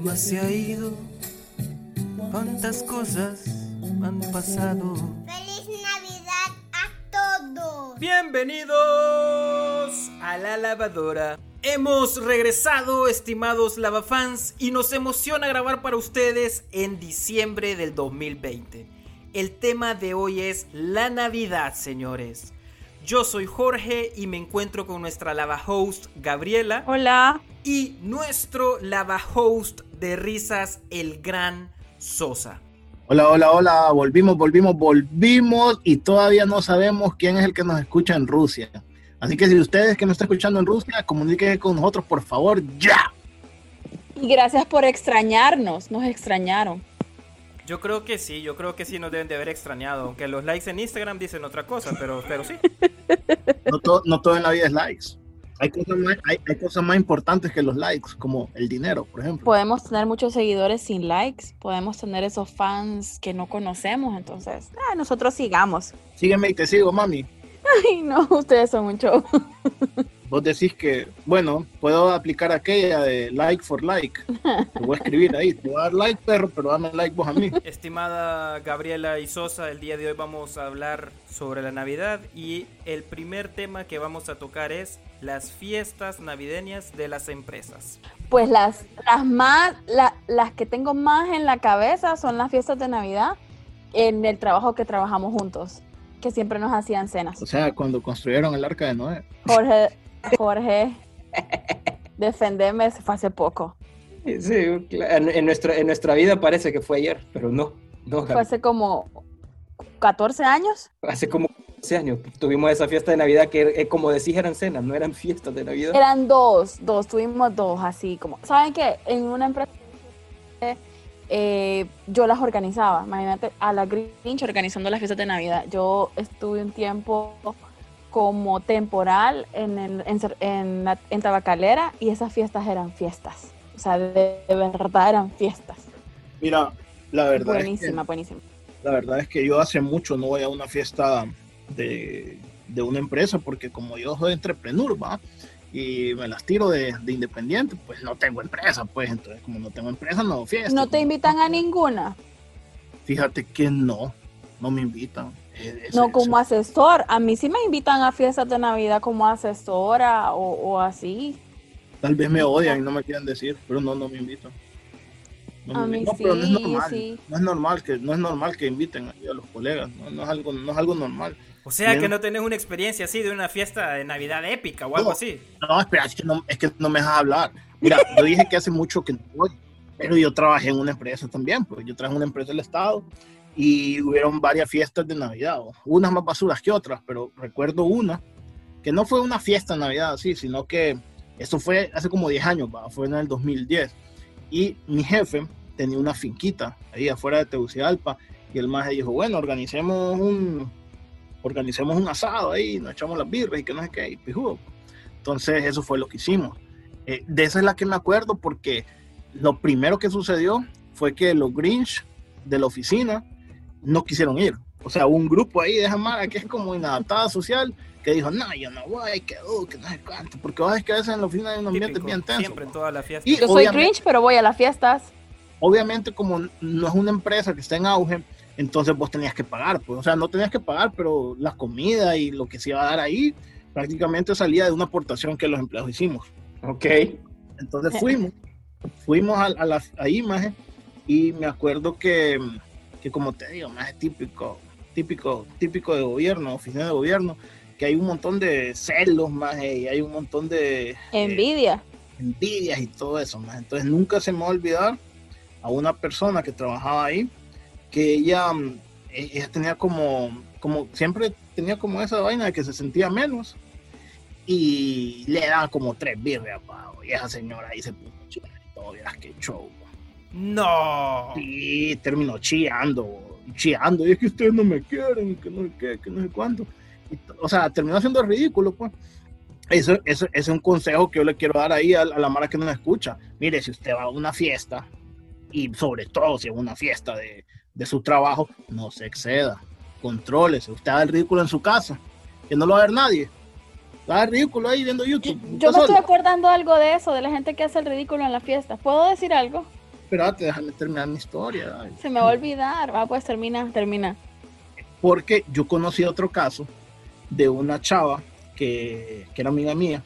más se ha ido, cuántas cosas han pasado. ¡Feliz Navidad a todos! Bienvenidos a la lavadora. Hemos regresado, estimados lavafans, y nos emociona grabar para ustedes en diciembre del 2020. El tema de hoy es la Navidad, señores. Yo soy Jorge y me encuentro con nuestra lava host Gabriela. Hola. Y nuestro lava host de risas, el gran Sosa. Hola, hola, hola. Volvimos, volvimos, volvimos y todavía no sabemos quién es el que nos escucha en Rusia. Así que si ustedes que nos están escuchando en Rusia, comuníquense con nosotros, por favor, ya. Y gracias por extrañarnos, nos extrañaron. Yo creo que sí, yo creo que sí nos deben de haber extrañado, aunque los likes en Instagram dicen otra cosa, pero, pero sí. No todo, no todo en la vida es likes. Hay cosas, más, hay, hay cosas más importantes que los likes, como el dinero, por ejemplo. Podemos tener muchos seguidores sin likes, podemos tener esos fans que no conocemos, entonces, ah, nosotros sigamos. Sígueme y te sigo, mami. Ay, no, ustedes son un show. Vos decís que, bueno, puedo aplicar aquella de like for like. Te voy a escribir ahí, te voy a dar like, perro, pero dame like vos a mí. Estimada Gabriela y Sosa, el día de hoy vamos a hablar sobre la Navidad y el primer tema que vamos a tocar es las fiestas navideñas de las empresas. Pues las, las más, la, las que tengo más en la cabeza son las fiestas de Navidad en el trabajo que trabajamos juntos, que siempre nos hacían cenas. O sea, cuando construyeron el arca de Noé. Jorge, Jorge, defendeme, se fue hace poco. Sí, en, en, nuestra, en nuestra vida parece que fue ayer, pero no. no fue hace como 14 años. Hace como 14 años. Tuvimos esa fiesta de Navidad que, eh, como decís, eran cenas, no eran fiestas de Navidad. Eran dos, dos, tuvimos dos, así como. ¿Saben qué? En una empresa. Eh, yo las organizaba, imagínate, a la Grinch organizando las fiestas de Navidad. Yo estuve un tiempo como temporal en, el, en, en, la, en, Tabacalera y esas fiestas eran fiestas. O sea, de, de verdad eran fiestas. Mira, la verdad. Buenísima, es que, buenísima. La verdad es que yo hace mucho no voy a una fiesta de, de una empresa porque como yo soy entrepreneur, ¿va? y me las tiro de, de, independiente, pues no tengo empresa, pues entonces como no tengo empresa, no fiesta. ¿No te invitan a ninguna? Fíjate que no, no me invitan. Es, no como eso. asesor, a mí sí me invitan a fiestas de Navidad como asesora o, o así. Tal vez me odian y no me quieran decir, pero no, no me invitan. No, a mí no, sí, pero no es normal, sí. no es normal que no es normal que inviten a los colegas, no, no es algo no es algo normal. O sea Bien. que no tenés una experiencia así de una fiesta de Navidad épica o algo no, así. No, espera, es que no, es que no me dejas hablar. Mira, yo dije que hace mucho que no voy, pero yo trabajé en una empresa también, pues yo trabajé en una empresa del Estado y hubieron varias fiestas de Navidad, unas más basuras que otras, pero recuerdo una que no fue una fiesta de Navidad así, sino que eso fue hace como 10 años, ¿va? fue en el 2010. Y mi jefe tenía una finquita ahí afuera de Tegucigalpa y el más dijo, bueno, organicemos un, organicemos un asado ahí, nos echamos las birras y que no sé qué, y pijudo. Entonces eso fue lo que hicimos. Eh, de esa es la que me acuerdo porque lo primero que sucedió fue que los Grinch de la oficina no quisieron ir. O sea, un grupo ahí de Jamara que es como inadaptada social que dijo, no, yo no voy, que, uh, que no sé cuánto, porque vas a que a veces en la oficina hay un ambiente Típico, bien tenso. Siempre en todas las fiestas. Yo soy Grinch, pero voy a las fiestas. Obviamente, como no es una empresa que está en auge, entonces vos tenías que pagar, pues, o sea, no tenías que pagar, pero la comida y lo que se iba a dar ahí prácticamente salía de una aportación que los empleados hicimos. Ok. Entonces fuimos, fuimos a, a la a imagen y me acuerdo que, que como te digo, más típico, típico, típico de gobierno, oficina de gobierno, que hay un montón de celos más y hay un montón de envidia. Eh, envidias y todo eso más. Entonces nunca se me va a olvidar a una persona que trabajaba ahí, que ella, ella tenía como, como, siempre tenía como esa vaina de que se sentía menos y le daban como tres birrias, y esa señora ahí se puso y todo, y que show. No. Sí, terminó chillando, chillando, y es que ustedes no me quieren, que no sé qué, que no sé cuánto. Y, o sea, terminó haciendo ridículo, pues. Eso, eso, eso, es un consejo que yo le quiero dar ahí a, a la mara que nos escucha. Mire, si usted va a una fiesta, y sobre todo si es una fiesta de, de su trabajo, no se exceda. Contrólese. Usted haga el ridículo en su casa, que no lo va a ver nadie. Va a ver ridículo ahí viendo YouTube. Yo, yo me estoy acordando algo de eso, de la gente que hace el ridículo en la fiesta. ¿Puedo decir algo? espérate, déjame terminar mi historia. ay. Se me va a olvidar. Va, pues termina, termina. Porque yo conocí otro caso de una chava que, que era amiga mía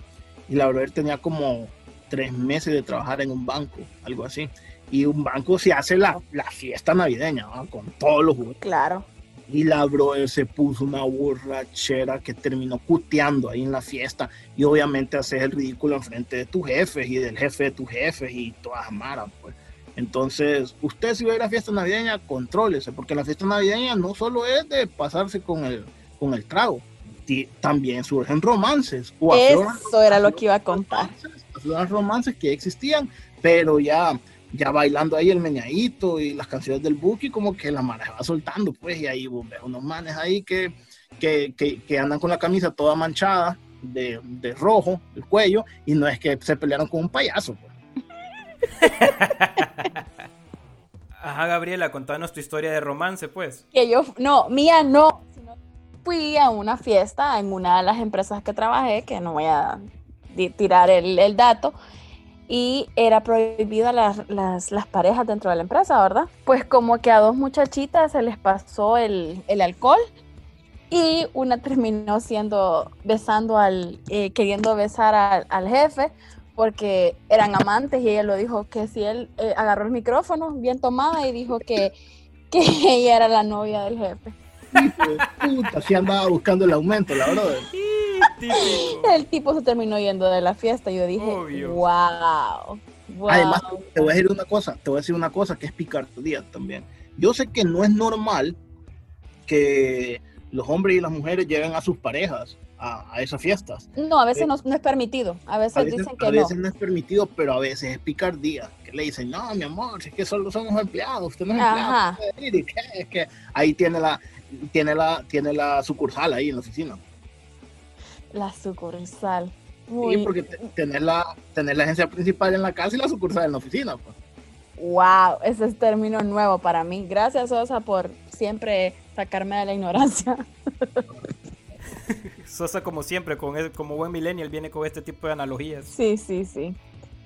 y la verdad tenía como tres meses de trabajar en un banco, algo así. Y un banco se hace la, la fiesta navideña ¿va? con todos los juguetes. Claro. Y la brother se puso una borrachera que terminó puteando ahí en la fiesta. Y obviamente haces el ridículo enfrente de tus jefes y del jefe de tus jefes y todas maras, pues. Entonces, usted si va a ir a fiesta navideña, contrólese, porque la fiesta navideña no solo es de pasarse con el, con el trago, también surgen romances. O afloran Eso era lo que iba a contar. romances, afloran romances que existían, pero ya, ya bailando ahí el meñadito y las canciones del Buki, como que la mara se va soltando, pues, y ahí vos ves unos manes ahí que, que, que, que andan con la camisa toda manchada de, de rojo, el cuello, y no es que se pelearon con un payaso, pues. Ajá, Gabriela, contanos tu historia de romance, pues. Que yo, no, mía no. sino Fui a una fiesta en una de las empresas que trabajé, que no voy a tirar el, el dato, y era prohibida las, las, las parejas dentro de la empresa, ¿verdad? Pues como que a dos muchachitas se les pasó el, el alcohol y una terminó siendo, besando al, eh, queriendo besar al, al jefe porque eran amantes y ella lo dijo que si él eh, agarró el micrófono bien tomada y dijo que, que ella era la novia del jefe. De puta, sí andaba buscando el aumento, la verdad. Típico. El tipo se terminó yendo de la fiesta y yo dije, Obvio. wow. wow. Además, te voy a decir una cosa, te voy a decir una cosa que es picardía también. Yo sé que no es normal que los hombres y las mujeres lleven a sus parejas a, a esas fiestas. no, a veces no, no es permitido. A veces, A veces, dicen a que no. veces no es permitido, pero a veces es picardía. Que le dicen, no, mi amor, si es que solo somos empleados, usted no es empleado. Ajá. usted puede ir", y que, es que ahí tiene la, tiene la, tiene la sucursal ahí en la oficina. La sucursal. Sí, porque te- tener la, tener la agencia principal en la casa y la sucursal en la oficina. Pues. Wow, ese es término nuevo para mí. Gracias, Sosa, por siempre sacarme de la ignorancia. Sosa, como siempre, con el- como buen millennial, viene con este tipo de analogías. Sí, sí, sí.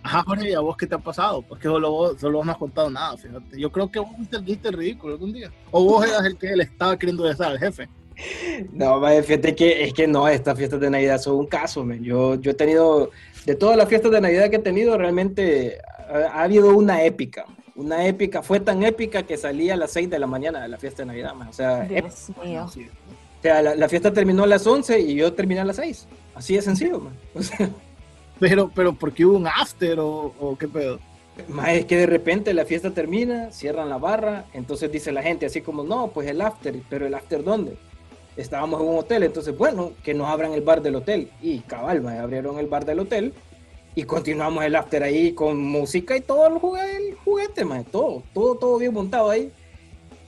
Ajá, Jorge, ¿y a vos qué te ha pasado? Porque solo vos, solo vos no has contado nada, fíjate. Yo creo que vos fuiste el que el ridículo algún día. O vos eras el que le estaba queriendo besar al jefe. No, vaya, fíjate que es que no, estas fiestas de Navidad son un caso, men. Yo, yo he tenido, de todas las fiestas de Navidad que he tenido, realmente ha, ha habido una épica. Una épica, fue tan épica que salí a las 6 de la mañana de la fiesta de Navidad, man. O sea, épica. Dios mío. Sí. O sea, la, la fiesta terminó a las 11 y yo terminé a las 6. Así de sencillo, man. O sea, Pero, pero porque hubo un after o, o qué pedo. es que de repente la fiesta termina, cierran la barra, entonces dice la gente así como, no, pues el after, pero el after ¿dónde? Estábamos en un hotel, entonces bueno, que nos abran el bar del hotel. Y cabal, ma, abrieron el bar del hotel y continuamos el after ahí con música y todo el juguete, el juguete ma, todo, todo, todo bien montado ahí.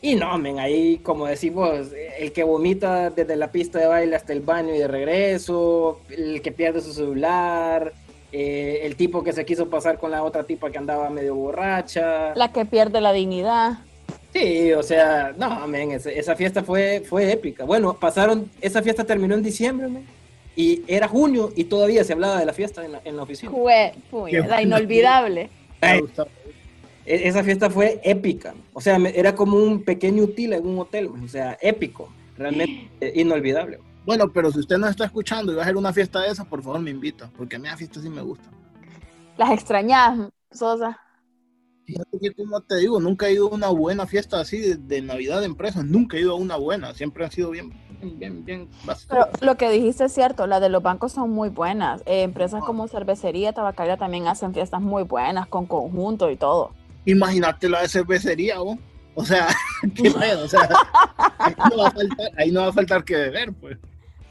Y no, men, ahí como decimos, el que vomita desde la pista de baile hasta el baño y de regreso, el que pierde su celular, eh, el tipo que se quiso pasar con la otra tipa que andaba medio borracha. La que pierde la dignidad. Sí, o sea, no, men, esa, esa fiesta fue, fue épica. Bueno, pasaron, esa fiesta terminó en diciembre, men, y era junio y todavía se hablaba de la fiesta en la, en la oficina. Fue, fue Qué la inolvidable. Ay. gusta. E- Esa fiesta fue épica. O sea, me- era como un pequeño util en un hotel, men, o sea, épico, realmente eh, inolvidable. Bueno, pero si usted no está escuchando y va a hacer una fiesta de esas, por favor me invita, porque a mí las fiestas sí me gustan. Las extrañas, Sosa. Que como te digo, nunca he ido a una buena fiesta así de, de Navidad de empresas, nunca he ido a una buena, siempre han sido bien, bien, bien, bien. Pero lo que dijiste es cierto, las de los bancos son muy buenas. Eh, empresas como cervecería, tabacalera también hacen fiestas muy buenas con conjunto y todo. Imagínate la de cervecería, ¿vos? O sea, qué pedo, o sea, ahí no, va a faltar, ahí no va a faltar que beber, pues.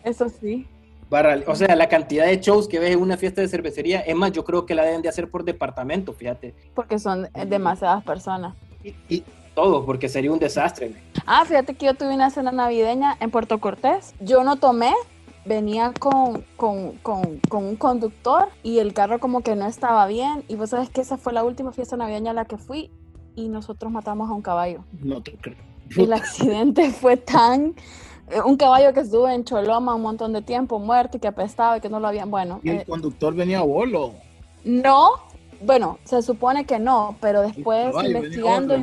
Eso sí. Barra- o sea, la cantidad de shows que ves en una fiesta de cervecería, es más, yo creo que la deben de hacer por departamento, fíjate. Porque son eh, demasiadas personas. Y, y- Todo, porque sería un desastre. Ah, fíjate que yo tuve una cena navideña en Puerto Cortés. Yo no tomé, venía con, con, con, con un conductor y el carro como que no estaba bien. Y vos sabes que esa fue la última fiesta navideña a la que fui y nosotros matamos a un caballo. no te creo. El accidente fue tan... eh, Un caballo que estuvo en Choloma un montón de tiempo, muerto y que apestaba y que no lo habían... Bueno, Y el eh, conductor venía a bolo. no, bueno, se supone que no, pero después investigando,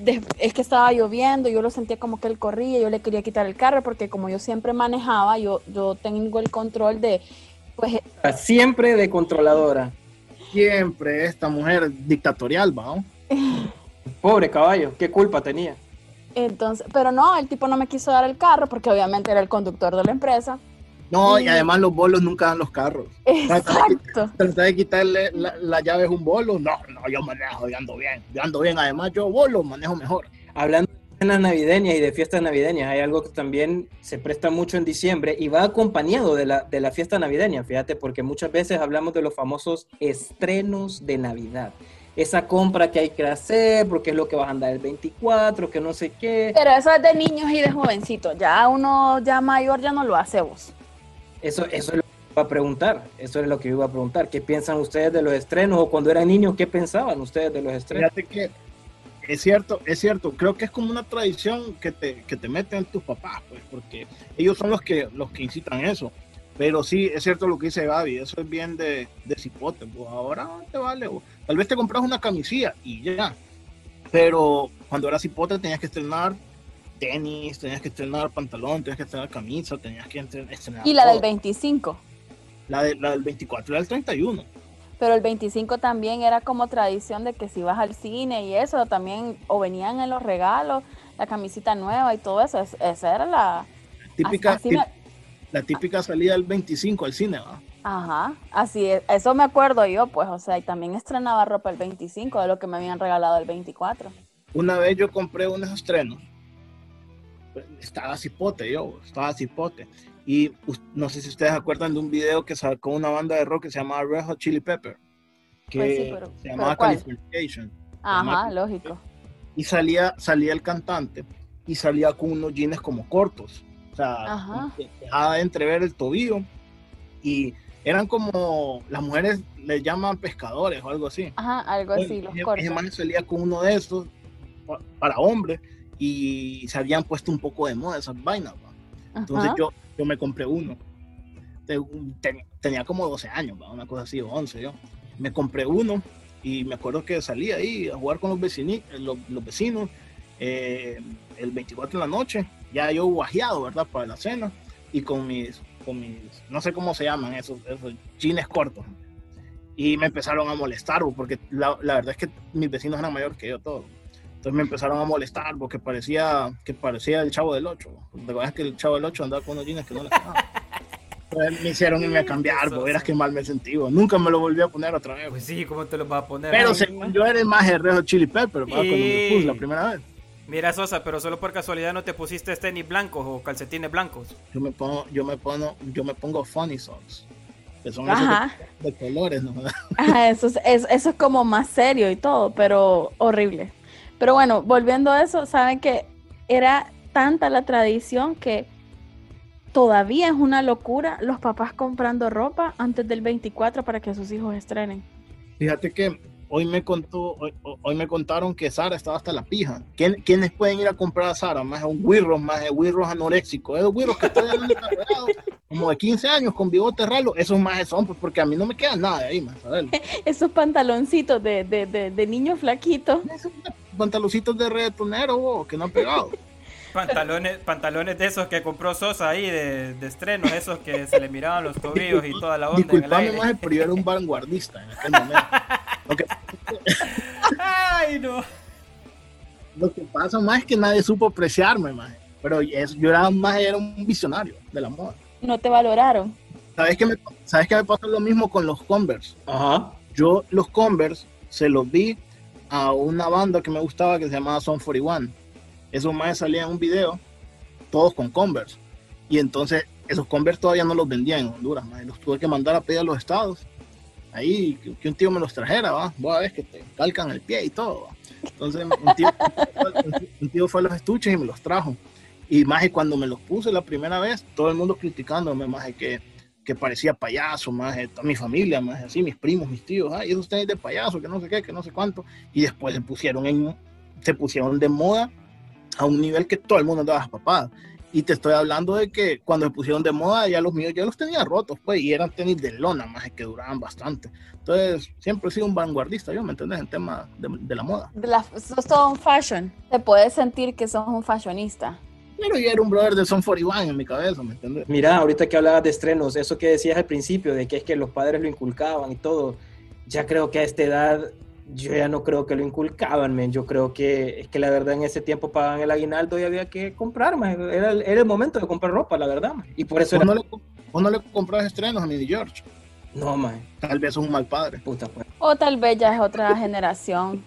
de- es que estaba lloviendo, yo lo sentía como que él corría, yo le quería quitar el carro porque como yo siempre manejaba, yo, yo tengo el control de, pues, Siempre de controladora. Siempre esta mujer dictatorial, ¿va? Pobre caballo, ¿qué culpa tenía? Entonces, pero no, el tipo no me quiso dar el carro porque obviamente era el conductor de la empresa. No, y Y- además los bolos nunca dan los carros. Exacto. trata de quitarle la, la llave a un bolo. No, no, yo manejo, yo ando bien. Yo ando bien. Además, yo bolo manejo mejor. Hablando de cenas navideñas y de fiestas navideñas, hay algo que también se presta mucho en diciembre y va acompañado de la, de la fiesta navideña, fíjate, porque muchas veces hablamos de los famosos estrenos de Navidad. Esa compra que hay que hacer, porque es lo que vas a andar el 24, que no sé qué. Pero eso es de niños y de jovencitos. Ya uno ya mayor ya no lo hace vos. Eso, eso es lo que iba a preguntar. Eso es lo que iba a preguntar. ¿Qué piensan ustedes de los estrenos? O cuando eran niños, ¿qué pensaban ustedes de los estrenos? Fíjate que es cierto, es cierto. Creo que es como una tradición que te, que te meten tus papás, pues, porque ellos son los que, los que incitan eso. Pero sí, es cierto lo que dice Gaby, eso es bien de, de cipote. Pues ahora te vale. o Tal vez te compras una camisilla y ya. Pero cuando eras cipote tenías que estrenar tenis, tenías que estrenar pantalón, tenías que estrenar camisa, tenías que estre- estrenar. Y la del todo. 25. La, de- la del 24 y la del 31. Pero el 25 también era como tradición de que si vas al cine y eso, también, o venían en los regalos, la camisita nueva y todo eso. es- esa era la... Típica, así me- tip- la típica salida del 25 al cine, ¿va? Ajá, así es. Eso me acuerdo yo, pues, o sea, y también estrenaba ropa el 25 de lo que me habían regalado el 24. Una vez yo compré unos estrenos. Estaba cipote yo, estaba cipote. Y no sé si ustedes acuerdan de un video que sacó una banda de rock que se llamaba Red Hot Chili Pepper. Que Pues sí, pero- se llamaba. Californication. Ajá, lógico. Y salía, salía el cantante y salía con unos jeans como cortos. O sea, dejaba de entrever el tobillo. Y eran como, las mujeres les llaman pescadores o algo así. Ajá, algo así, los ese- cortos. ese man salía con uno de estos pa- para hombres y se habían puesto un poco de moda esas vainas. ¿va? Entonces yo, yo me compré uno. Te- ten- tenía como 12 años, ¿va? una cosa así, o 11 yo. Me compré uno y me acuerdo que salí ahí a jugar con los, vecini- los, los vecinos eh, el 24 de la noche, ya yo guajeado, ¿verdad? Para la cena y con mis, con mis, no sé cómo se llaman esos, esos jeans cortos. Y me empezaron a molestar, porque la, la verdad es que mis vecinos eran mayor que yo todos. Entonces me empezaron a molestar porque parecía que parecía el chavo del 8. ¿Te acuerdas que el chavo del 8 andaba con unos jeans que no le quedaban? Entonces me hicieron irme a cambiar, bo, verás que mal me sentí. bo. Nunca me lo volví a poner otra vez. bo. Pues sí, ¿cómo te lo vas a poner? Pero según yo era el más herrejo Chili Pepper, ¿va? cuando me puse la primera vez. Mira, Sosa, pero solo por casualidad no te pusiste tenis blancos o calcetines blancos. Yo me pongo, yo me pongo, yo me pongo funny socks. Que son Ajá. esos de, de colores, ¿no? Ajá, eso, es, es- eso es como más serio y todo, pero horrible. Pero bueno, volviendo a eso, saben que era tanta la tradición que todavía es una locura los papás comprando ropa antes del 24 para que sus hijos estrenen. Fíjate que hoy me contó, hoy, hoy me contaron que Sara estaba hasta la pija. ¿Quién, ¿Quiénes pueden ir a comprar a Sara? Más un wirros, más wirros anoréxicos. Esos wirros que están como de 15 años, con bigote ralo. Esos más son, pues porque a mí no me queda nada de ahí, más. Esos pantaloncitos de, de, de, de niño flaquito. Esos pantaloncitos de reggaetonero, que no han pegado. Pantalones, pantalones de esos que compró Sosa ahí de, de estreno, esos que se le miraban los tobillos y toda la onda en el Disculpame, aire. más, pero yo era un vanguardista en aquel momento. Lo que, Ay, no. lo que pasa más es que nadie supo apreciarme, más. Pero eso, yo era más era un visionario de la moda. No te valoraron. ¿Sabes qué me, ¿sabes qué me pasó lo mismo con los Converse? Ajá. Yo los Converse se los vi a una banda que me gustaba que se llamaba Son 41. Esos más salían un video, todos con Converse. Y entonces esos Converse todavía no los vendían en Honduras, maje. los tuve que mandar a pedir a los estados. Ahí, que, que un tío me los trajera, va. Vos a ver que te calcan el pie y todo, va. Entonces un tío, un tío fue a los estuches y me los trajo. Y más cuando me los puse la primera vez, todo el mundo criticándome, más que, que parecía payaso, más toda mi familia, más así, mis primos, mis tíos, ay, esos tenis de payaso, que no sé qué, que no sé cuánto. Y después se pusieron en, se pusieron de moda a un nivel que todo el mundo andaba papada. Y te estoy hablando de que cuando se pusieron de moda, ya los míos ya los tenía rotos, pues, y eran tenis de lona, más que duraban bastante. Entonces, siempre he sido un vanguardista, yo, ¿me entiendes? En tema de, de la moda. De la, sos todo un fashion. Te puedes sentir que sos un fashionista. Pero yo era un brother de Son 41 en mi cabeza, ¿me entiendes? Mira, ahorita que hablabas de estrenos, eso que decías al principio, de que es que los padres lo inculcaban y todo, ya creo que a esta edad yo ya no creo que lo inculcaban, men. Yo creo que es que la verdad en ese tiempo pagaban el aguinaldo y había que comprar, man. Era, el- era el momento de comprar ropa, la verdad, man. Y por eso ¿Vos era... no, le, vos no le compras estrenos a mi George? No, man. Tal vez es un mal padre. Puta, pues. O tal vez ya es otra generación,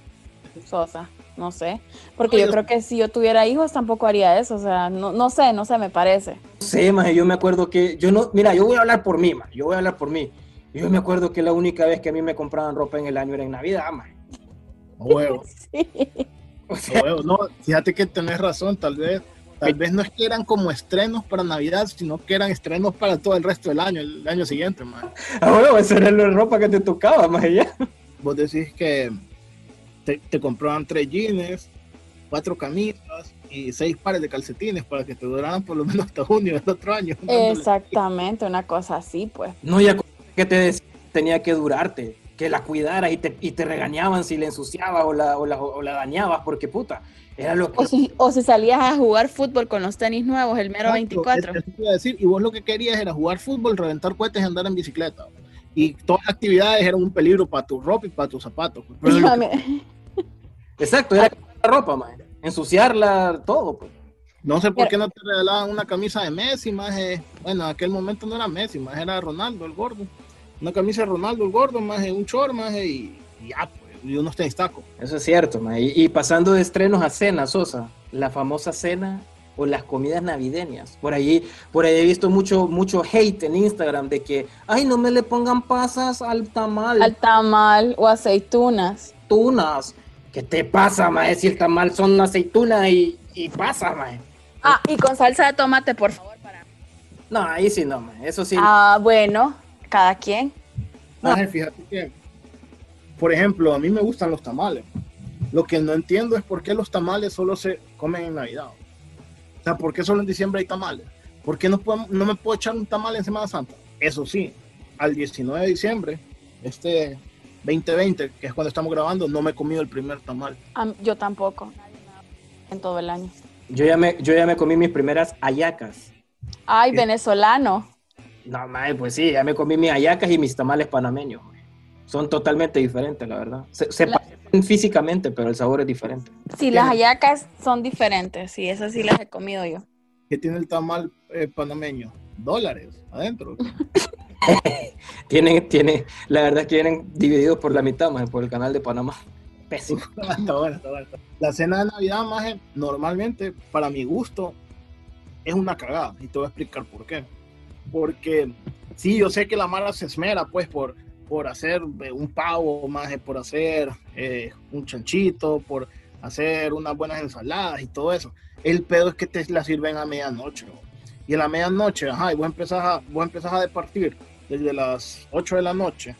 Sosa, no sé. Porque yo creo que si yo tuviera hijos tampoco haría eso, o sea, no, no sé, no sé, me parece. No sé, man. Yo me acuerdo que... Yo no... Mira, yo voy a hablar por mí, man. Yo voy a hablar por mí. Yo me acuerdo que la única vez que a mí me compraban ropa en el año era en Navidad, man. A huevo, Sí. O a sea, huevo. No, fíjate que tenés razón, tal vez. Tal vez no es que eran como estrenos para Navidad, sino que eran estrenos para todo el resto del año, el año siguiente, man. a huevo, esa era la ropa que te tocaba, y Ya. Vos decís que te, te compraban tres jeans, cuatro camisas y seis pares de calcetines para que te duraran por lo menos hasta junio del otro año. Exactamente, una cosa así, pues. No, ya que te decía, tenía que durarte, que la cuidaras y te, y te regañaban si la ensuciabas o la, o, la, o la dañabas, porque puta, era lo que... O si, o si salías a jugar fútbol con los tenis nuevos, el mero Exacto, 24. eso te iba a decir, y vos lo que querías era jugar fútbol, reventar cohetes y andar en bicicleta. Y todas las actividades eran un peligro para tu ropa y para tus zapatos. Pero Y lo a que- Exacto, era la ropa, man. ensuciarla, todo. Pues. no sé por Pero- qué no te regalaban una camisa de Messi, más bueno, en aquel momento no era Messi, más era Ronaldo el gordo. Una camisa de Ronaldo el gordo, más un short, más y, y ya, pues, y unos tenis tacos. Eso es cierto, man. Y, y pasando de estrenos a cenas, Sosa, la famosa cena o las comidas navideñas. Por ahí, por ahí he visto mucho, mucho hate en Instagram de que, ay, no me le pongan pasas al tamal, al tamal o aceitunas. tunas. ¿Qué te pasa, mae? Si el tamal son aceitunas y, y pasas, mae. Ah, y con salsa de tomate, por favor, para No, ahí sí no, mae. Eso sí. Ah, bueno, cada quien. Maje, fíjate que, por ejemplo, a mí me gustan los tamales. Lo que no entiendo es por qué los tamales solo se comen en Navidad. O sea, ¿por qué solo en diciembre hay tamales? ¿Por qué no, podemos- no me puedo echar un tamal en Semana Santa? Eso sí, al 19 de diciembre, este 2020, que es cuando estamos grabando, no me he comido el primer tamal. Am- yo tampoco. En todo el año. Yo ya me, yo ya me comí mis primeras ayacas. Ay, ¿Qué? venezolano. No, mae, pues sí, ya me comí mis ayacas y mis tamales panameños. mae. Son totalmente diferentes, la verdad. Se, se La- parecen físicamente, pero el sabor es diferente. Sí, las hallacas son diferentes. Sí, esas sí las he comido yo. ¿Qué tiene el tamal eh, panameño? Dólares adentro. Tienen, tienen, la verdad es que vienen divididos por la mitad, mae, por el canal de Panamá. Pésimo. Está bueno, está bueno. La cena de Navidad, maje, normalmente, para mi gusto, es una cagada. Y te voy a explicar por qué. Porque sí, yo sé que la mala se esmera, pues, por, por hacer eh, un pavo, maje, por hacer eh, un chanchito, por hacer unas buenas ensaladas y todo eso. El pedo es que te la sirven a medianoche. ¿no? Y a la medianoche, ajá, y vos empezás a, vos a departir desde las 8 de la noche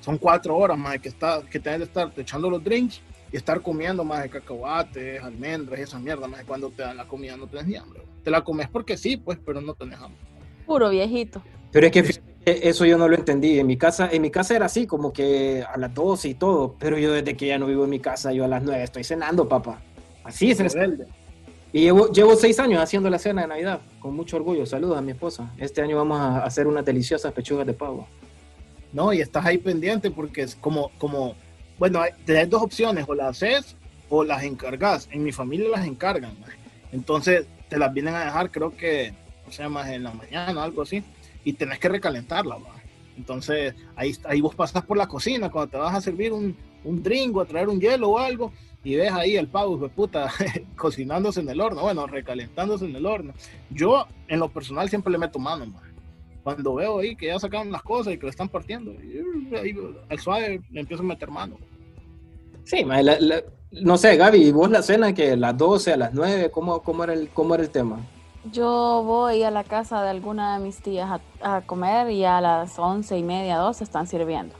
son cuatro horas más que está que tenés de estar echando los drinks y estar comiendo más de cacahuates, almendras esa mierda, más cuando te dan la comida no tenés ni hambre. Te la comes porque sí, pues, pero no tenés hambre. Puro viejito. Pero es que eso yo no lo entendí. En mi casa, en mi casa era así, como que a las 12 y todo. Pero yo desde que ya no vivo en mi casa, yo a las 9 estoy cenando, papá. Así es. Rebelde. Y llevo, llevo seis años haciendo la cena de Navidad, con mucho orgullo. Saludos a mi esposa. Este año vamos a hacer unas deliciosas pechugas de pavo. No, y estás ahí pendiente porque es como, como, bueno, tenés dos opciones, o las haces o las encargas. En mi familia las encargan, entonces te las vienen a dejar, creo que, o sea, más en la mañana, algo así, y tenés que recalentarla. Entonces ahí, ahí vos pasas por la cocina cuando te vas a servir un, un drink o a traer un hielo o algo, y ves ahí el pavo, de puta, cocinándose en el horno, bueno, recalentándose en el horno. Yo, en lo personal, siempre le meto mano, cuando veo ahí que ya sacaron las cosas y que lo están partiendo, uh, ahí, al suave le empiezo a meter mano. Sí, la- la- no sé, Gaby, ¿y vos la cena que las 12, a las 9, ¿cómo, cómo, era, el, cómo era el tema? Yo voy a la casa de alguna de mis tías a, a comer y a las once y media, dos están sirviendo.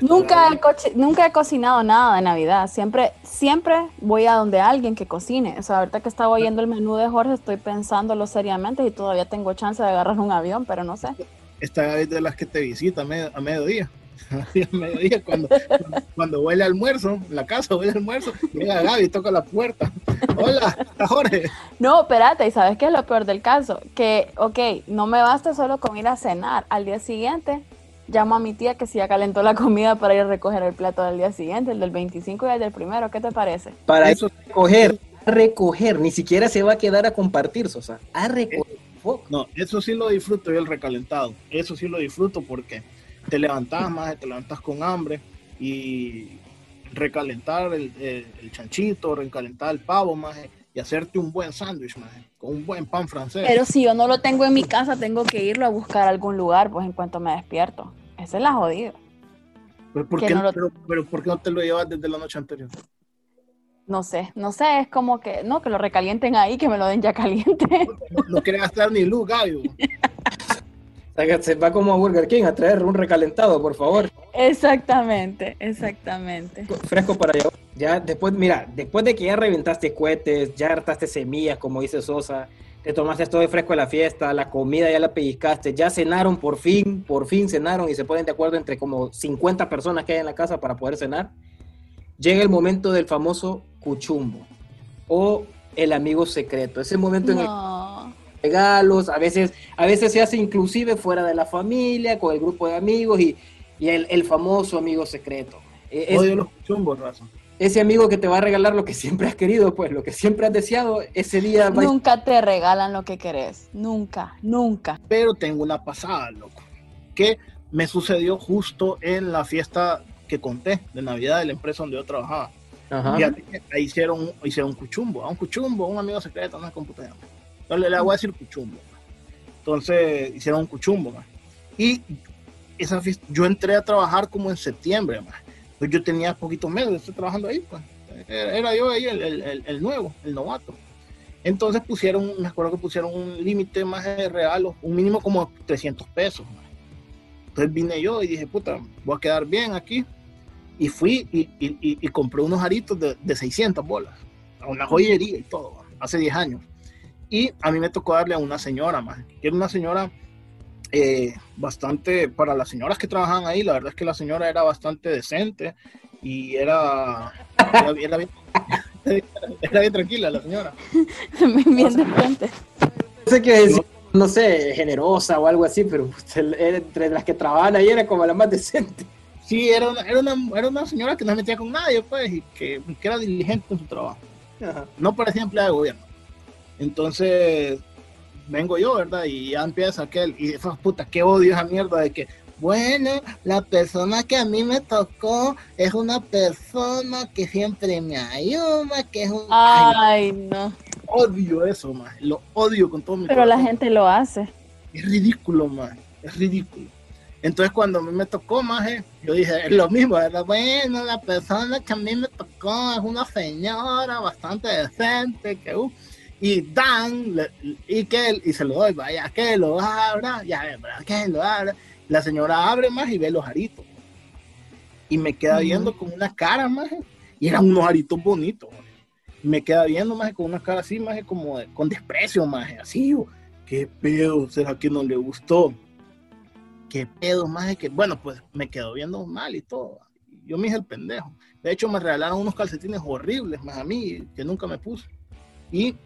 Nunca he, nunca he cocinado nada de Navidad. Siempre, siempre voy a donde alguien que cocine. O sea, ahorita que estaba oyendo el menú de Jorge, estoy pensándolo seriamente y todavía tengo chance de agarrar un avión, pero no sé. Esta es de las que te visita a mediodía. mediodía, cuando, cuando huele almuerzo, en la casa huele almuerzo, llega Gaby y toca la puerta. Hola, Jorge. No, espérate, ¿y sabes qué es lo peor del caso? Que, ok, no me basta solo con ir a cenar. Al día siguiente, llamo a mi tía que si ya calentó la comida para ir a recoger el plato del día siguiente, el del 25 y el del primero. ¿Qué te parece? Para Eso- recoger, a recoger, ni siquiera se va a quedar a compartir, Sosa. A recoger. No, eso sí lo disfruto yo el recalentado. Eso sí lo disfruto porque te levantas más, te levantas con hambre y recalentar el, el- el chanchito, recalentar el pavo más y hacerte un buen sándwich más con un buen pan francés. Pero si yo no lo tengo en mi casa, tengo que irlo a buscar a algún lugar, pues en cuanto me despierto. Esa es la jodida. pero, ¿por qué, no lo- pero, pero ¿por qué no te lo llevas desde la noche anterior? No sé, no sé, es como que, no, que lo recalienten ahí, que me lo den ya caliente. No, no quieres gastar ni luz, Gaby. Se va como a Burger King a traer un recalentado, por favor. exactamente, exactamente. Fresco para llevar. Ya después, mira, después de que ya reventaste cohetes, ya hartaste semillas, como dice Sosa, te tomaste todo de fresco de la fiesta, la comida ya la pellizcaste, ya cenaron por fin, por fin cenaron y se ponen de acuerdo entre como 50 personas que hay en la casa para poder cenar. Llega el momento del famoso cuchumbo o el amigo secreto. Ese momento en el. Regalos, a veces, a veces se hace inclusive fuera de la familia, con el grupo de amigos y, y el, el famoso amigo secreto. E- es- Odio los chumbos, raza. ese amigo que te va a regalar lo que siempre has querido, pues lo que siempre has deseado, ese día a Nunca te regalan lo que querés. Nunca, nunca. Pero tengo una pasada, loco, que me sucedió justo en la fiesta que conté de Navidad de la empresa donde yo trabajaba. Ajá. Que ahí hicieron, hicieron un cuchumbo, a un cuchumbo, un amigo secreto, es computadora. Entonces le voy a decir cuchumbo. Entonces hicieron un cuchumbo, man. Y esa yo entré a trabajar como en septiembre, man. Yo tenía poquitos meses de estar trabajando ahí, pues. Era, yo ahí el, el- nuevo, el novato. Entonces pusieron, me acuerdo que pusieron un límite más de un mínimo como 300 pesos. Entonces vine yo y dije, puta, voy a quedar bien aquí. Y fui y, y- y- y compré unos aritos de, de 600 bolas, a una joyería y todo, hace 10 años. Y a mí me tocó darle a una señora, más que era una señora eh, bastante, para las señoras que trabajaban ahí, la verdad es que la señora era bastante decente y era, era, era bien, era bien tranquila la señora. Bien frente. No sé qué decir, no sé, generosa o algo así, pero usted era entre las que trabajan ahí era como la más decente. Sí, era una, era una, era una señora que no se metía con nadie, pues, y que, que era diligente con su trabajo. Ajá. no parecía empleada de gobierno. Entonces, vengo yo, ¿verdad? Y ya empieza aquel, y esa puta, qué odio esa mierda de que, bueno, la persona que a mí me tocó es una persona que siempre me ayuda, que es un... Ay, no. odio eso, man. Lo odio con todo mi Pero la gente lo hace. Es ridículo, man. Es ridículo. Entonces cuando a mí me tocó más, yo dije, es lo mismo, ¿verdad? Bueno, la persona que a mí me tocó es una señora bastante decente, que uh, y dan, y que y se lo doy, vaya, que lo abra, ya. Que lo abra. La señora abre más y ve los aritos. Y me queda viendo con una cara más, y eran unos aritos bonitos. Y me queda viendo más con una cara así, más como de- con desprecio, más así, yo, ¿qué pedo? ¿Será que no le gustó? ¿Qué pedo más? Que, bueno, pues me quedó viendo mal y todo. Yo me hice el pendejo. De hecho, me regalaron unos calcetines horribles más a mí, que nunca me puse. Y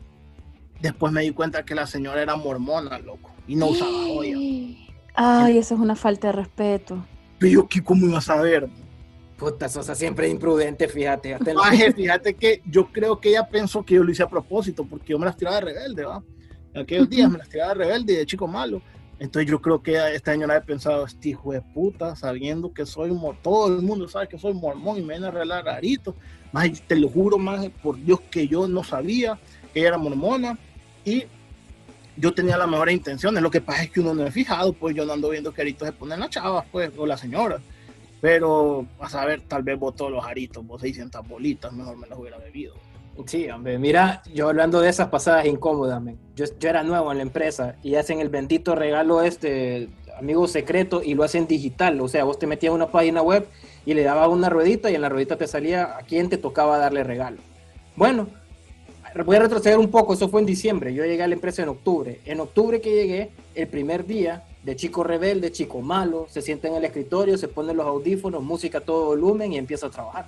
después me di cuenta que la señora era mormona, loco, y no usaba joya. Ay, eso es una falta de respeto. Pero yo, ¿qué, ¿cómo iba a saber? Puta, Sosa siempre imprudente, fíjate. hasta la- Maje, fíjate que yo creo que ella pensó que yo lo hice a propósito, porque yo me las tiraba de rebelde, ¿va? En aquellos días me las tiraba de rebelde y de chico malo. Entonces yo creo que esta señora ha pensado, este hijo de puta, sabiendo que soy un mor- todo el mundo sabe que soy mormón y me viene a regalar aritos. Más te lo juro, más por Dios que yo no sabía que ella era mormona yo tenía las mejores intenciones. Lo que pasa es que uno no es fijado, pues yo no ando viendo que aritos se ponen las chavas, pues, o las señoras. Pero, a saber, tal vez botó los aritos, vos 600 bolitas, mejor me las hubiera bebido. Sí, hombre, mira, yo hablando de esas pasadas incómodas, men. Yo, era nuevo en la empresa y hacen el bendito regalo este, amigo secreto, y lo hacen digital. O sea, vos te metías una página web y le dabas una ruedita y en la ruedita te salía a quién te tocaba darle regalo. Bueno, voy a retroceder un poco, eso fue en diciembre, yo llegué a la empresa en octubre. En octubre que llegué, el primer día, de chico rebelde, chico malo, se sienta en el escritorio, se pone los audífonos, música a todo volumen y empieza a trabajar.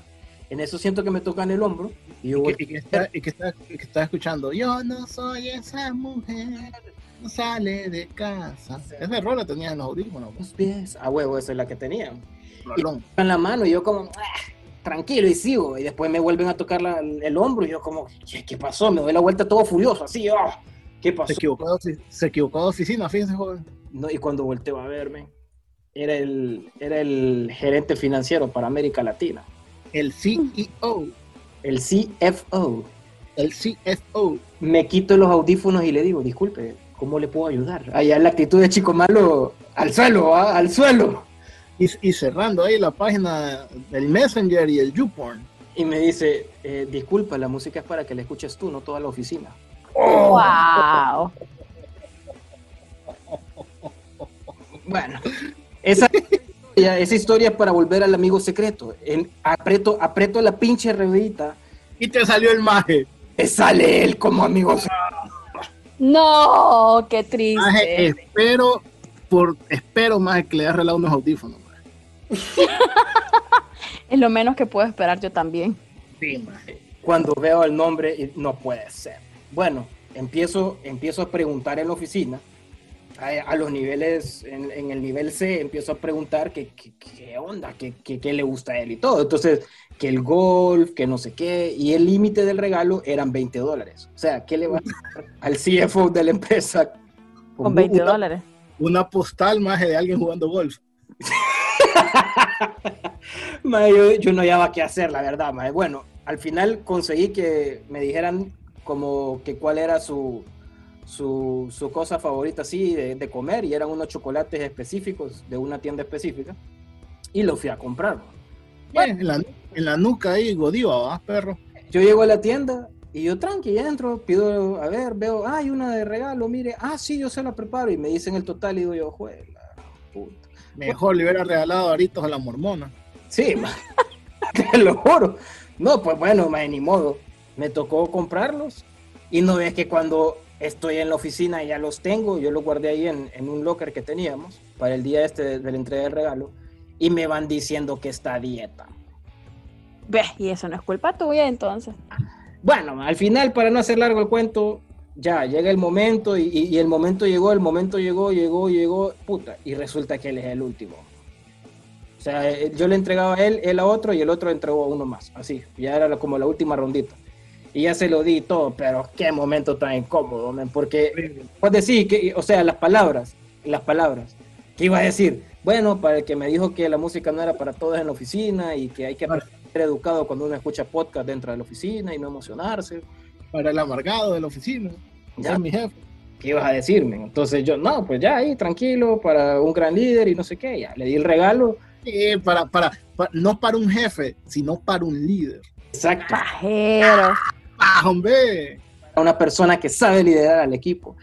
En eso siento que me tocan el hombro y yo Y que, y que está, y que está- y que está escuchando, yo no soy esa mujer, no sale de casa. Esa rola tenía en los audífonos. los pies. A huevo, esa es la que tenía. rolón. En la mano y yo como, "Ah, tranquilo y sigo. Y después me vuelven a tocar la- el hombro y yo como, ¿qué, pasó? Me doy la vuelta todo furioso, así, "Ah, ¿qué Se pasó? equivocó, de ofi- se equivocó de oficina, fíjense, joven. No, y cuando volteo a verme, era el, era el gerente financiero para América Latina, El CEO, el CFO. el CFO. Me quito los audífonos y le digo, disculpe, ¿cómo le puedo ayudar? Allá la actitud de chico malo, al suelo, ¿ah? al suelo. Y, y cerrando ahí la página del Messenger y el YouPorn. Y me dice, eh, disculpa, la música es para que la escuches tú, no toda la oficina. ¡Wow! Bueno, esa, esa historia es para volver al amigo secreto. En, aprieto, aprieto la pinche ruedita, Y te salió el maje. te sale él como amigo secreto. No, qué Maje, triste. espero, por, espero más que le haya regalado unos audífonos. Es lo menos que puedo esperar yo también. Sí. Cuando veo el nombre, no puede ser. Bueno, empiezo, empiezo a preguntar en la oficina, a, a los niveles, en, en el nivel C, empiezo a preguntar qué, qué, onda, qué, le gusta a él y todo. Entonces, que el golf, que no sé qué, y el límite del regalo eran 20 dólares. O sea, ¿qué le va a dar al CFO de la empresa? Con 20 una- dólares. Una postal maje de alguien jugando golf. Mae, yo, yo no hallaba qué hacer, la verdad. mae. Bueno, al final conseguí que me dijeran como que cuál era su, su, su cosa favorita así de, de comer y eran unos chocolates específicos de una tienda específica y lo fui a comprar. Eh, en, la, en la nuca ahí, Godiva, ¿va, perro? Yo llego a la tienda y yo tranqui, entro, pido, a ver, veo, ah, hay una de regalo, mire, ah, sí, yo se la preparo y me dicen el total y digo yo, juela, puta. Mejor le hubiera regalado aritos a la mormona. Sí, te lo juro. No, pues bueno, ma, ni modo. Me tocó comprarlos y no ves que cuando estoy en la oficina ya los tengo, yo los guardé ahí en, en un locker que teníamos para el día este de, de la entrega del regalo y me van diciendo que está a dieta. Ve, y eso no es culpa tuya entonces. Bueno, al final, para no hacer largo el cuento, ya llega el momento y, y- y el momento llegó, el momento llegó, llegó, llegó, puta, y resulta que él es el último. O sea, eh, yo le entregaba a él, él a otro y el otro entregó a uno más, así, ya era como la última rondita. Y ya se lo di todo, pero qué momento tan incómodo, porque pues decir que, o sea, las palabras, las palabras, ¿qué iba a decir? Bueno, para el que me dijo que la música no era para todos en la oficina y que hay que ser educado cuando uno escucha podcast dentro de la oficina y no emocionarse. Para el amargado de la oficina. Ya. Mi jefe. ¿qué ibas a decirme? Entonces yo, no, pues ya ahí, tranquilo, para un gran líder y no sé qué, ya le di el regalo. Sí, para, para, para- no para un jefe, sino para un líder. Exacto. Pajero. ¡Ah, hombre! A una persona que sabe liderar al equipo.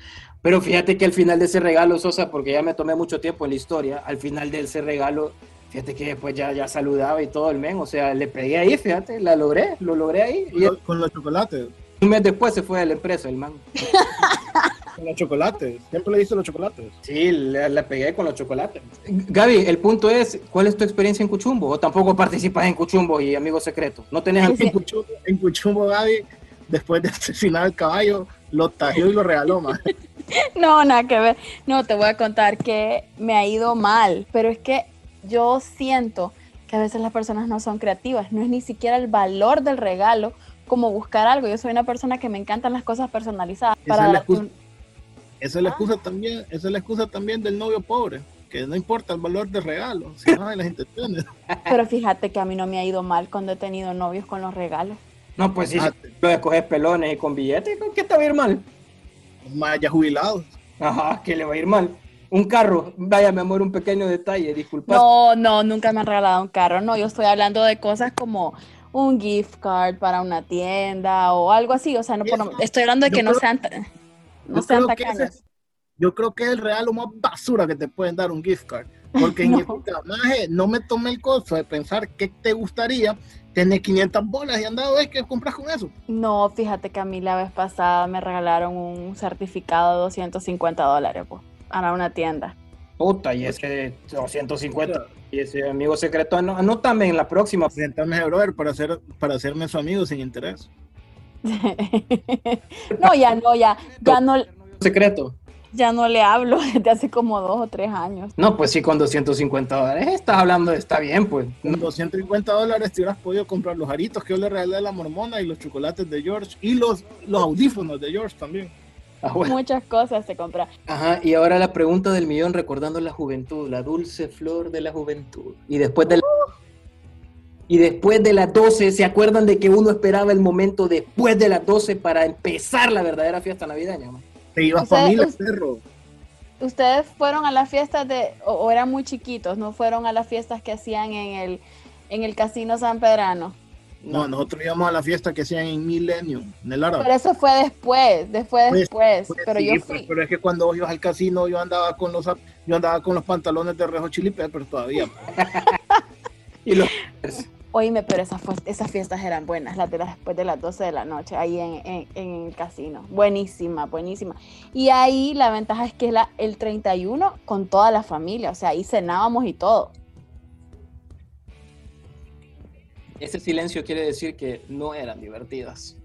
Pero fíjate que al final de ese regalo, Sosa, porque ya me tomé mucho tiempo en la historia, al final de ese regalo, fíjate que después ya, ya saludaba y todo el men, o sea, le pegué ahí, fíjate, la logré, lo logré ahí. Y Con, con los chocolates. Un mes después se fue de la empresa el man. Con los chocolates. Siempre le diste los chocolates. Sí, le, le pegué con los chocolates. Gaby, el punto es, ¿cuál es tu experiencia en Cuchumbo? ¿O tampoco participas en Cuchumbo y Amigos Secretos? ¿No tenés Sí. En Cuchumbo, en Cuchumbo Gaby, después de asesinar al caballo, lo tajió y lo regaló, más. No, nada que ver. No, te voy a contar que me ha ido mal, pero es que yo siento que a veces las personas no son creativas, no es ni siquiera el valor del regalo como buscar algo. Yo soy una persona que me encantan las cosas personalizadas. Esa Para es la darte excusa. un- Esa es la excusa también, esa es la excusa también del novio pobre, que no importa el valor del regalo, sino de las intenciones. Pero fíjate que a mí no me ha ido mal cuando he tenido novios con los regalos. No, pues sí, Ah, si lo escoges pelones y con billetes, ¿con qué te va a ir mal? Más ya jubilados. Ajá, que le va a ir mal. Un carro, vaya mi amor, un pequeño detalle, disculpa. No, no, nunca me han regalado un carro. No, yo estoy hablando de cosas como un gift card para una tienda o algo así. O sea, no por- estoy hablando de que no creo- sean, no Yo sean creo que ese tacaños. es- yo creo que es el regalo más basura que te pueden dar un gift card. Porque en No. época, maje, no me tomé el costo de pensar qué te gustaría tener 500 bolas y andado ves que compras con eso. No, fíjate que a mí la vez pasada me regalaron un certificado de 250 dólares pues, para una tienda. Puta, y ese 250. Y ese amigo secreto, anótame en la próxima. Presentarme a brother para, hacer, para hacerme su amigo sin interés. no, ya no, ya, ya no, Secreto. ya no le hablo desde hace como dos o tres años. No, pues sí, con 250 dólares estás hablando, está bien, pues. Con 250 dólares te hubieras podido comprar los aritos que yo le regalé a la mormona y los chocolates de George y los, los audífonos de George también. Ah, bueno. Muchas cosas se compran. Ajá, y ahora la pregunta del millón, recordando la juventud, la dulce flor de la juventud. Y después de la- Y después de las 12, ¿se acuerdan de que uno esperaba el momento después de las 12 para empezar la verdadera fiesta navideña? man? Te ibas familia, us- perro. ¿Ustedes fueron a las fiestas de, o, o eran muy chiquitos, no fueron a las fiestas que hacían en el, en el Casino San Pedrano? No, nosotros íbamos a la fiesta que hacían en Millennium, en el árabe. Pero eso fue después, después, Pues- después. Pues pero sí, yo fui. pero es que cuando vos ibas al casino yo andaba con los yo andaba con los pantalones de Rejo Chili Pepper todavía. Y los... Oíme, pero esas, esas fiestas eran buenas, las de las después de las 12 de la noche, ahí en, en- en el casino. Buenísima, buenísima. Y ahí la ventaja es que es la, el 31 con toda la familia, o sea, ahí cenábamos y todo. Ese silencio quiere decir que no eran divertidas.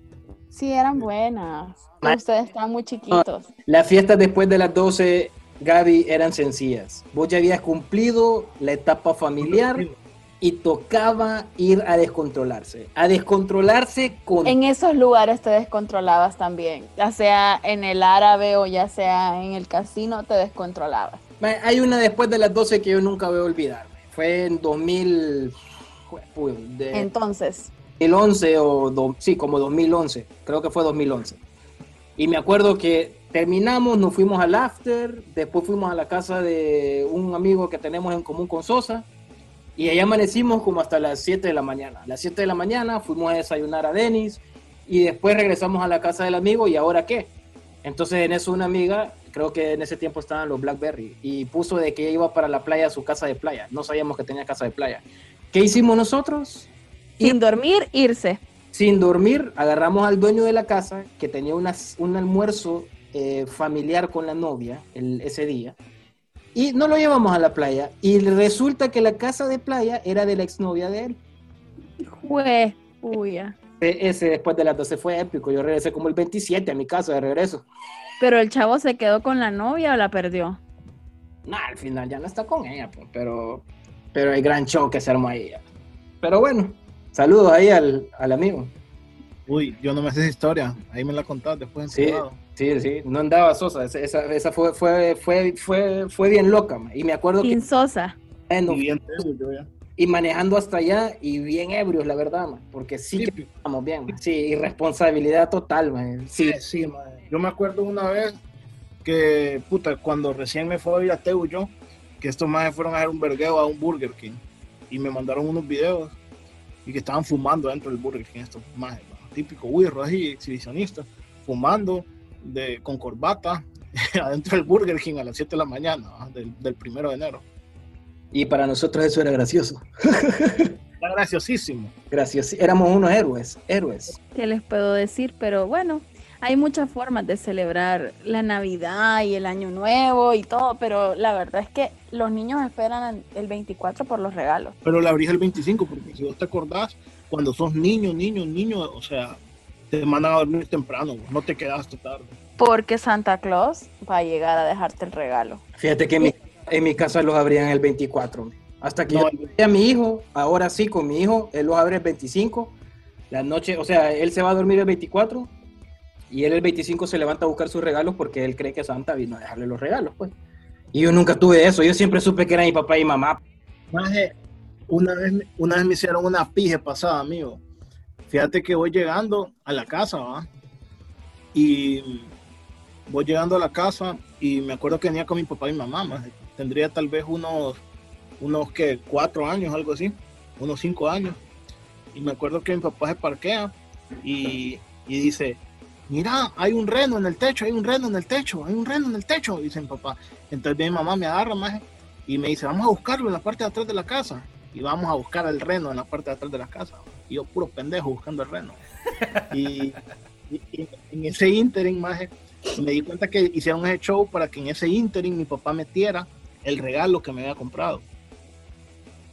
Sí, eran buenas. Ma- Ustedes estaban muy chiquitos. Las fiestas después de las 12, Gaby, eran sencillas. Vos ya habías cumplido la etapa familiar y tocaba ir a descontrolarse. A descontrolarse con... En esos lugares te descontrolabas también, ya sea en el árabe o ya sea en el casino, te descontrolabas. Hay una después de las 12 que yo nunca voy a olvidar. Fue en 2000... de- Entonces, 2011 o do- sí, como 2011, creo que fue 2011. Y me acuerdo que terminamos, nos fuimos al after, después fuimos a la casa de un amigo que tenemos en común con Sosa y allá amanecimos como hasta las 7 de la mañana. A las 7 de la mañana fuimos a desayunar a Denis y después regresamos a la casa del amigo y ahora qué. Entonces en eso una amiga, creo que en ese tiempo estaban los Blackberry y puso de que iba para la playa a su casa de playa. No sabíamos que tenía casa de playa. ¿Qué hicimos nosotros? sin dormir, irse. sin dormir, agarramos al dueño de la casa que tenía un almuerzo eh, familiar con la novia el- ese día y nos lo llevamos a la playa y resulta que la casa de playa era de la exnovia de él. Fue, puya. E- Ese después de las 12 fue épico, yo regresé como el 27 a mi casa de regreso. Pero el chavo se quedó con la novia o la perdió. Nah, al final ya no está con ella, pues, pero, pero el gran show que se armó ahí. Pero bueno, saludos ahí al, al amigo. Uy, yo no me sé esa historia. Ahí me la contás después Sí, privado. sí, sí, no andaba Sosa, esa, esa, fue, fue, fue, fue, fue bien loca, y me acuerdo que Sin Sosa. bueno, Y bien y manejando hasta allá y bien ebrios, la verdad, ma, porque sí que Sí, estamos bien, ma. sí, irresponsabilidad total, ma. sí, Sí, sí. Yo me acuerdo una vez que, puta, cuando recién me fue a ir a Teu yo, que estos más fueron a hacer un vergueo a un Burger King y me mandaron unos videos y que estaban fumando dentro del Burger King, estos más típico wirro así, exhibicionista, fumando de, con corbata adentro del Burger King a las 7 de la mañana del, del primero de enero. y para nosotros eso era gracioso, Está graciosísimo. gracioso, éramos unos héroes, héroes. ¿Qué les puedo decir? Pero bueno, hay muchas formas de celebrar la Navidad y el Año Nuevo y todo, pero la verdad es que los niños esperan el 24 por los regalos. Pero la abrís el 25, porque si vos te acordás, cuando sos niño, niño, niño, o sea, te mandan a dormir temprano, no te quedaste tarde. Porque Santa Claus va a llegar a dejarte el regalo. Fíjate que en mi, en mi casa los abrían el 24, ma. hasta que No, yo a mi hijo, ahora sí con mi hijo, él los abre el 25, la noche, o sea, él se va a dormir el 24 y él el 25 se levanta a buscar sus regalos porque él cree que Santa vino a dejarle los regalos, pues. Y yo nunca tuve eso, yo siempre supe que era mi papá y mamá. Una vez, una vez me hicieron una pije pasada, amigo. Fíjate que voy llegando a la casa, ¿va? Y voy llegando a la casa y me acuerdo que venía con mi papá y mamá, maje. Tendría tal vez unos, unos que cuatro años, algo así, unos cinco años. Y me acuerdo que mi papá se parquea y, y dice, mira, hay un reno en el techo, hay un reno en el techo, hay un reno en el techo, dice mi papá. Entonces mi mamá me agarra más y me dice, vamos a buscarlo en la parte de atrás de la casa. Y vamos a buscar el reno en la parte de atrás de la casa. Y yo puro pendejo buscando el reno. Y, y, en ese interim, más me di cuenta que hicieron ese show para que en ese interim mi papá metiera el regalo que me había comprado.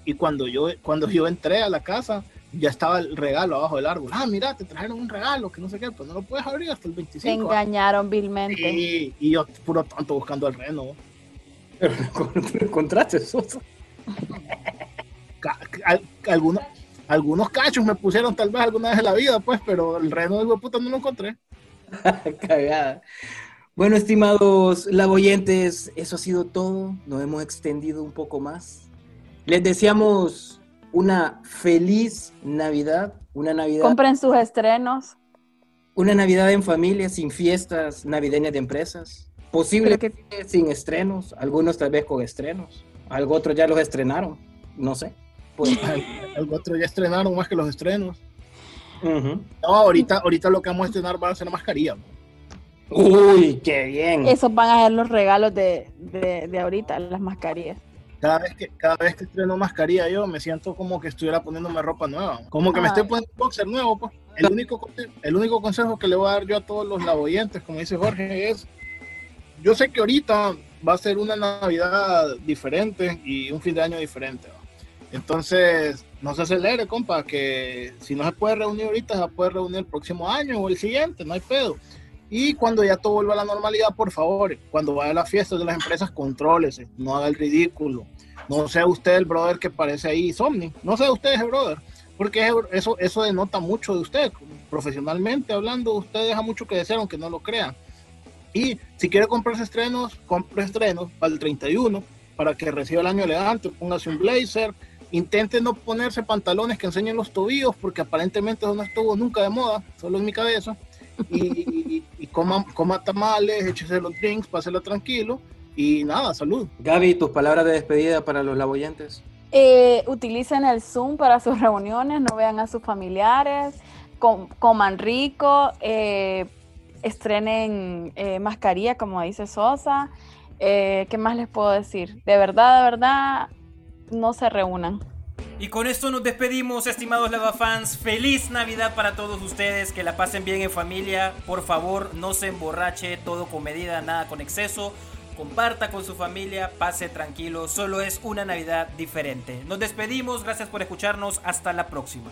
Y cuando yo, cuando yo entré a la casa, ya estaba el regalo abajo del árbol. Ah, mira, te trajeron un regalo, que no sé qué, pues no lo puedes abrir hasta el 25. Te engañaron vilmente. Y, y yo puro tanto buscando el reno. Pero encontraste eso. algunos, algunos cachos me pusieron tal vez alguna vez en la vida, pues, pero el reno de puta no lo encontré. Cagada. Bueno, estimados laboyentes, eso ha sido todo. Nos hemos extendido un poco más. Les deseamos una feliz Navidad, una Navidad. Compren sus estrenos. Una Navidad en familia, sin fiestas navideñas de empresas. Posible que sin estrenos, algunos tal vez con estrenos. Algo otro ya los estrenaron, no sé. Pues, algo otro ya estrenaron más que los estrenos. No, ahorita, ahorita lo que vamos a estrenar va a ser la mascarilla. Uy, qué bien. Esos van a ser los regalos de, de ahorita, las mascarillas cada vez que cada vez que estreno mascarilla yo me siento como que estuviera poniéndome ropa nueva. Como que me estoy poniendo boxer nuevo pues. el único el único consejo que le voy a dar yo a todos los laboyentes como dice Jorge es yo sé que ahorita va a ser una navidad diferente y un fin de año diferente entonces no se acelere compa que si no se puede reunir ahorita se puede reunir el próximo año o el siguiente no hay pedo y cuando ya todo vuelva a la normalidad, por favor, cuando vaya a las fiestas de las empresas, contrólese, no haga el ridículo. No sea usted el brother que parece ahí Somni. No sea usted ese brother, porque eso, eso denota mucho de usted. Profesionalmente hablando, usted deja mucho que desear, aunque no lo crean. Y si quiere comprarse estrenos, compre estrenos para el 31, para que reciba el año elegante, póngase un blazer. Intente no ponerse pantalones que enseñen los tobillos, porque aparentemente eso no estuvo nunca de moda, solo en mi cabeza y, coma, coma, tamales, échese los drinks, páselo tranquilo y nada, salud. Gaby, tus palabras de despedida para los laboyentes. Eh, utilicen el Zoom para sus reuniones, no vean a sus familiares, coman rico, eh, estrenen eh, mascarilla, como dice Sosa. ¿Qué más les puedo decir? De verdad, de verdad, no se reúnan. Y con esto nos despedimos, estimados Lava fans. Feliz Navidad para todos ustedes, que la pasen bien en familia. Por favor, no se emborrache, todo con medida, nada con exceso. Comparta con su familia, pase tranquilo, solo es una Navidad diferente. Nos despedimos, gracias por escucharnos, hasta la próxima.